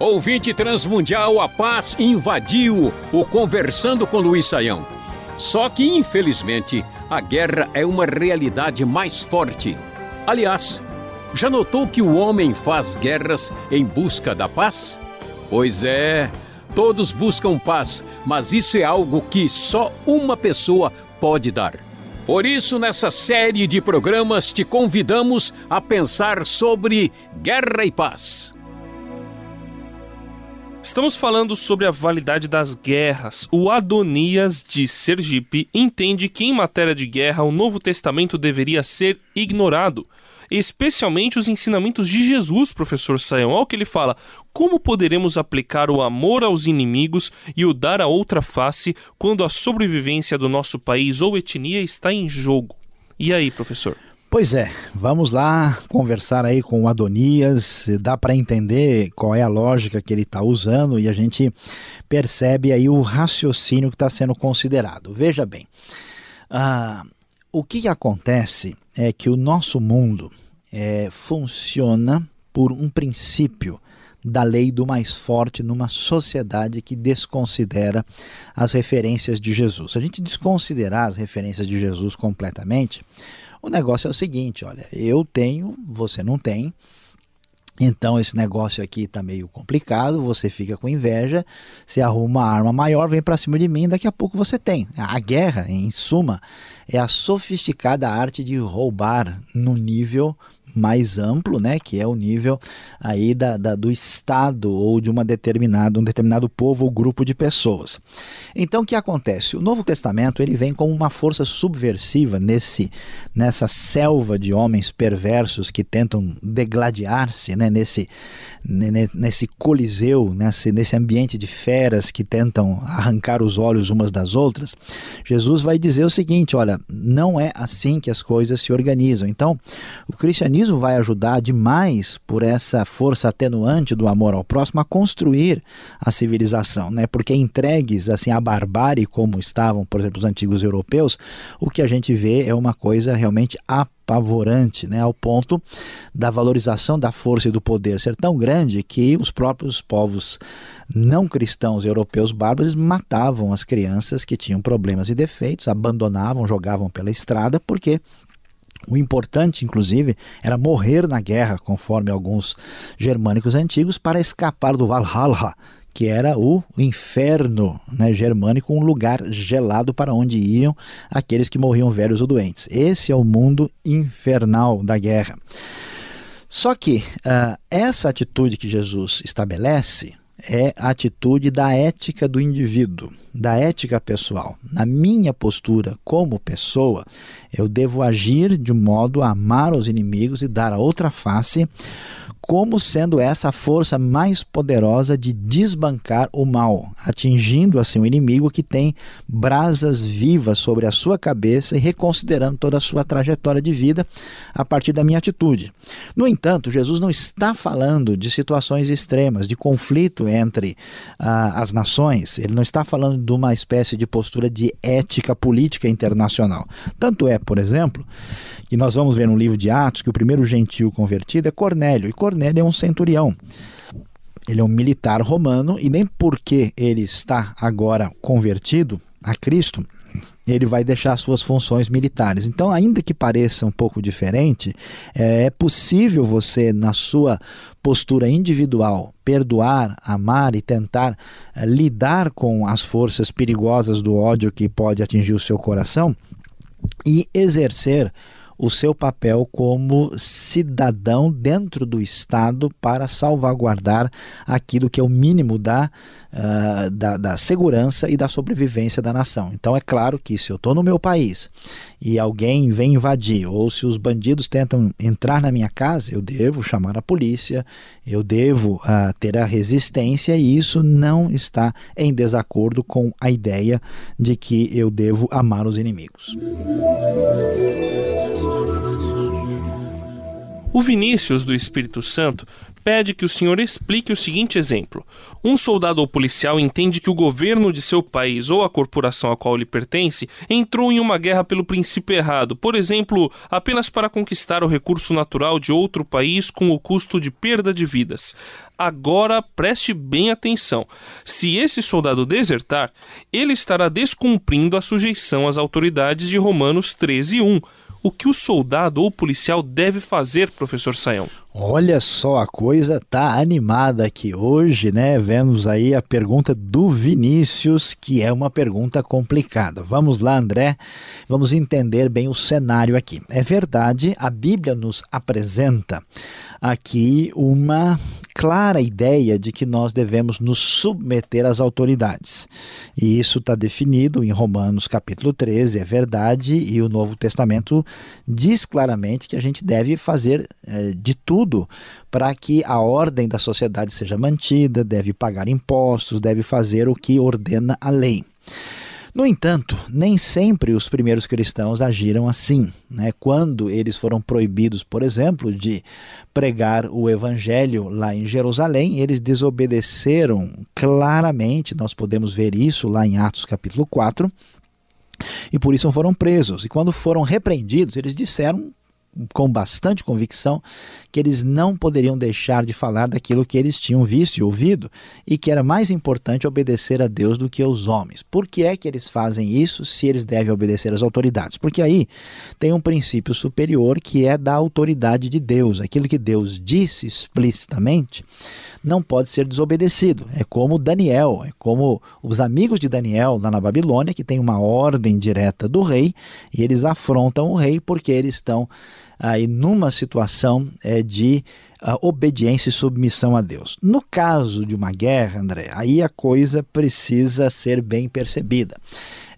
Ouvinte transmundial, a paz invadiu o Conversando com Luiz Saião. Só que, infelizmente, a guerra é uma realidade mais forte. Aliás, já notou que o homem faz guerras em busca da paz? Pois é, todos buscam paz, mas isso é algo que só uma pessoa pode dar. Por isso, nessa série de programas, te convidamos a pensar sobre guerra e paz. Estamos falando sobre a validade das guerras. O Adonias de Sergipe entende que em matéria de guerra o Novo Testamento deveria ser ignorado, especialmente os ensinamentos de Jesus, professor Saião. Olha o que ele fala: como poderemos aplicar o amor aos inimigos e o dar a outra face quando a sobrevivência do nosso país ou etnia está em jogo? E aí, professor? Pois é, vamos lá conversar aí com o Adonias, dá para entender qual é a lógica que ele está usando e a gente percebe aí o raciocínio que está sendo considerado. Veja bem, uh, o que acontece é que o nosso mundo é, funciona por um princípio da lei do mais forte numa sociedade que desconsidera as referências de Jesus. Se a gente desconsiderar as referências de Jesus completamente, o negócio é o seguinte: olha, eu tenho, você não tem. Então esse negócio aqui está meio complicado, você fica com inveja, se arruma uma arma maior, vem para cima de mim, daqui a pouco você tem. A guerra, em suma, é a sofisticada arte de roubar no nível mais amplo, né, que é o nível aí da, da, do Estado ou de uma determinada, um determinado povo ou grupo de pessoas. Então, o que acontece? O Novo Testamento ele vem como uma força subversiva nesse, nessa selva de homens perversos que tentam degladiar-se, né, nesse, nesse coliseu, nesse, nesse ambiente de feras que tentam arrancar os olhos umas das outras. Jesus vai dizer o seguinte: olha, não é assim que as coisas se organizam. Então, o cristianismo cristianismo vai ajudar demais por essa força atenuante do amor ao próximo a construir a civilização, né? Porque entregues assim à barbárie como estavam, por exemplo, os antigos europeus, o que a gente vê é uma coisa realmente apavorante, né, ao ponto da valorização da força e do poder ser tão grande que os próprios povos não cristãos europeus bárbaros matavam as crianças que tinham problemas e defeitos, abandonavam, jogavam pela estrada, porque o importante, inclusive, era morrer na guerra, conforme alguns germânicos antigos, para escapar do Valhalla, que era o inferno né, germânico, um lugar gelado para onde iam aqueles que morriam velhos ou doentes. Esse é o mundo infernal da guerra. Só que uh, essa atitude que Jesus estabelece é a atitude da ética do indivíduo, da ética pessoal. Na minha postura como pessoa, eu devo agir de modo a amar os inimigos e dar a outra face como sendo essa a força mais poderosa de desbancar o mal, atingindo assim o inimigo que tem brasas vivas sobre a sua cabeça e reconsiderando toda a sua trajetória de vida a partir da minha atitude. No entanto, Jesus não está falando de situações extremas, de conflito entre ah, as nações, ele não está falando de uma espécie de postura de ética política internacional. Tanto é, por exemplo, que nós vamos ver no livro de Atos que o primeiro gentil convertido é Cornélio, e Cornélio é um centurião. Ele é um militar romano e nem porque ele está agora convertido a Cristo, ele vai deixar suas funções militares. Então, ainda que pareça um pouco diferente, é possível você, na sua postura individual, perdoar, amar e tentar é, lidar com as forças perigosas do ódio que pode atingir o seu coração e exercer o seu papel como cidadão dentro do Estado para salvaguardar aquilo que é o mínimo da, uh, da, da, segurança e da sobrevivência da nação. Então é claro que se eu estou no meu país e alguém vem invadir, ou se os bandidos tentam entrar na minha casa, eu devo chamar a polícia, eu devo uh, ter a resistência, e isso não está em desacordo com a ideia de que eu devo amar os inimigos. O Vinícius do Espírito Santo pede que o senhor explique o seguinte exemplo. Um soldado ou policial entende que o governo de seu país ou a corporação a qual ele pertence entrou em uma guerra pelo princípio errado, por exemplo, apenas para conquistar o recurso natural de outro país com o custo de perda de vidas. Agora preste bem atenção. Se esse soldado desertar, ele estará descumprindo a sujeição às autoridades de Romanos 13, 1 o que o soldado ou policial deve fazer, professor Saião? Olha só, a coisa tá animada aqui hoje, né? Vemos aí a pergunta do Vinícius, que é uma pergunta complicada. Vamos lá, André, vamos entender bem o cenário aqui. É verdade, a Bíblia nos apresenta aqui uma clara ideia de que nós devemos nos submeter às autoridades. E isso está definido em Romanos capítulo 13, é verdade, e o Novo Testamento diz claramente que a gente deve fazer é, de tudo para que a ordem da sociedade seja mantida, deve pagar impostos, deve fazer o que ordena a lei. No entanto, nem sempre os primeiros cristãos agiram assim. Né? Quando eles foram proibidos, por exemplo, de pregar o evangelho lá em Jerusalém, eles desobedeceram claramente, nós podemos ver isso lá em Atos capítulo 4, e por isso foram presos. E quando foram repreendidos, eles disseram com bastante convicção que eles não poderiam deixar de falar daquilo que eles tinham visto e ouvido e que era mais importante obedecer a Deus do que aos homens. Por que é que eles fazem isso se eles devem obedecer às autoridades? Porque aí tem um princípio superior que é da autoridade de Deus. Aquilo que Deus disse explicitamente não pode ser desobedecido. É como Daniel, é como os amigos de Daniel lá na Babilônia, que tem uma ordem direta do rei e eles afrontam o rei porque eles estão aí numa situação é, de uh, obediência e submissão a Deus. No caso de uma guerra, André, aí a coisa precisa ser bem percebida.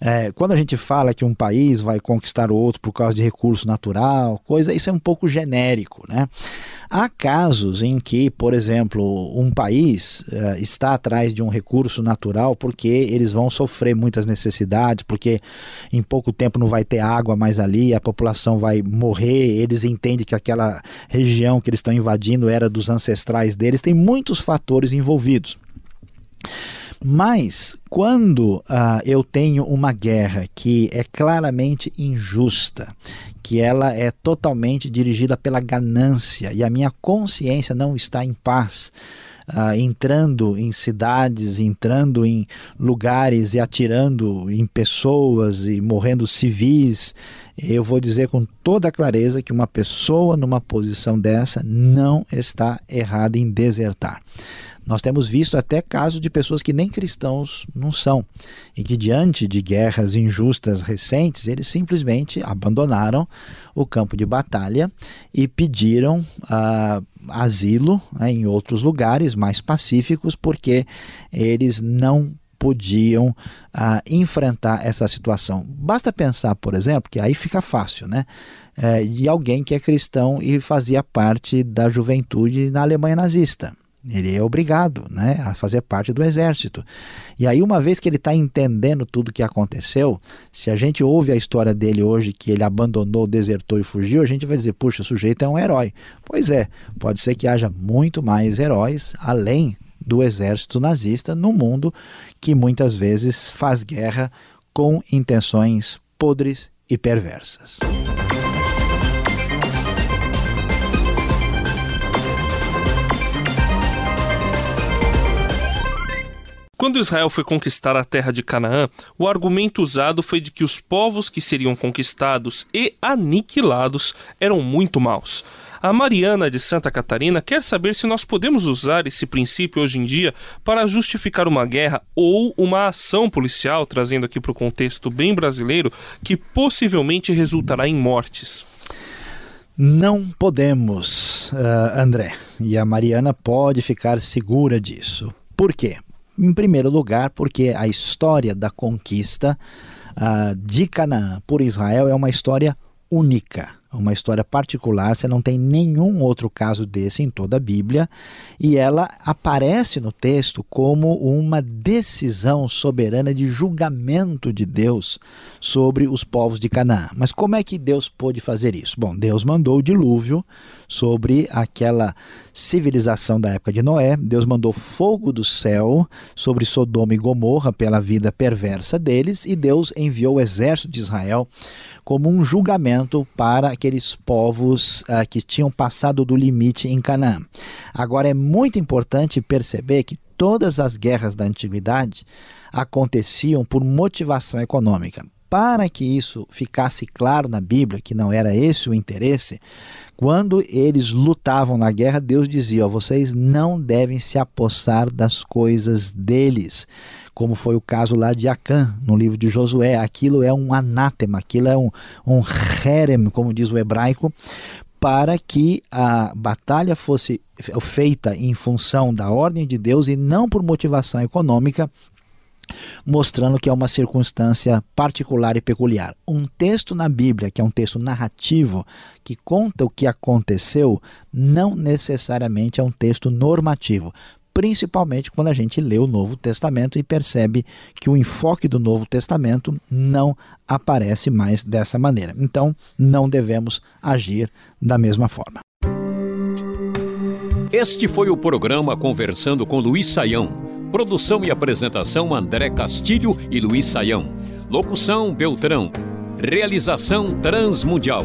É, quando a gente fala que um país vai conquistar outro por causa de recurso natural, coisa, isso é um pouco genérico, né? Há casos em que, por exemplo, um país uh, está atrás de um recurso natural porque eles vão sofrer muitas necessidades, porque em pouco tempo não vai ter água mais ali, a população vai morrer, eles entendem que aquela região que eles estão invadindo era dos ancestrais deles, tem muitos fatores envolvidos. Mas quando uh, eu tenho uma guerra que é claramente injusta, que ela é totalmente dirigida pela ganância e a minha consciência não está em paz, uh, entrando em cidades, entrando em lugares e atirando em pessoas e morrendo civis, eu vou dizer com toda clareza que uma pessoa numa posição dessa não está errada em desertar. Nós temos visto até casos de pessoas que nem cristãos não são, e que diante de guerras injustas recentes, eles simplesmente abandonaram o campo de batalha e pediram uh, asilo né, em outros lugares mais pacíficos, porque eles não podiam uh, enfrentar essa situação. Basta pensar, por exemplo, que aí fica fácil, né? É, de alguém que é cristão e fazia parte da juventude na Alemanha nazista. Ele é obrigado né, a fazer parte do exército. E aí, uma vez que ele está entendendo tudo o que aconteceu, se a gente ouve a história dele hoje, que ele abandonou, desertou e fugiu, a gente vai dizer: puxa, o sujeito é um herói. Pois é, pode ser que haja muito mais heróis além do exército nazista no mundo que muitas vezes faz guerra com intenções podres e perversas. Quando Israel foi conquistar a terra de Canaã, o argumento usado foi de que os povos que seriam conquistados e aniquilados eram muito maus. A Mariana de Santa Catarina quer saber se nós podemos usar esse princípio hoje em dia para justificar uma guerra ou uma ação policial, trazendo aqui para o contexto bem brasileiro, que possivelmente resultará em mortes. Não podemos, uh, André, e a Mariana pode ficar segura disso. Por quê? Em primeiro lugar, porque a história da conquista uh, de Canaã por Israel é uma história única. Uma história particular, você não tem nenhum outro caso desse em toda a Bíblia, e ela aparece no texto como uma decisão soberana de julgamento de Deus sobre os povos de Canaã. Mas como é que Deus pôde fazer isso? Bom, Deus mandou o dilúvio sobre aquela civilização da época de Noé, Deus mandou fogo do céu sobre Sodoma e Gomorra pela vida perversa deles, e Deus enviou o exército de Israel como um julgamento para aqueles povos uh, que tinham passado do limite em Canaã. Agora é muito importante perceber que todas as guerras da antiguidade aconteciam por motivação econômica. Para que isso ficasse claro na Bíblia, que não era esse o interesse, quando eles lutavam na guerra, Deus dizia: ó, vocês não devem se apossar das coisas deles como foi o caso lá de Acã, no livro de Josué. Aquilo é um anátema, aquilo é um, um herem, como diz o hebraico, para que a batalha fosse feita em função da ordem de Deus e não por motivação econômica, mostrando que é uma circunstância particular e peculiar. Um texto na Bíblia, que é um texto narrativo, que conta o que aconteceu, não necessariamente é um texto normativo principalmente quando a gente lê o Novo Testamento e percebe que o enfoque do Novo Testamento não aparece mais dessa maneira. Então, não devemos agir da mesma forma. Este foi o programa Conversando com Luiz Saião. Produção e apresentação André Castilho e Luiz Saião. Locução Beltrão. Realização Transmundial.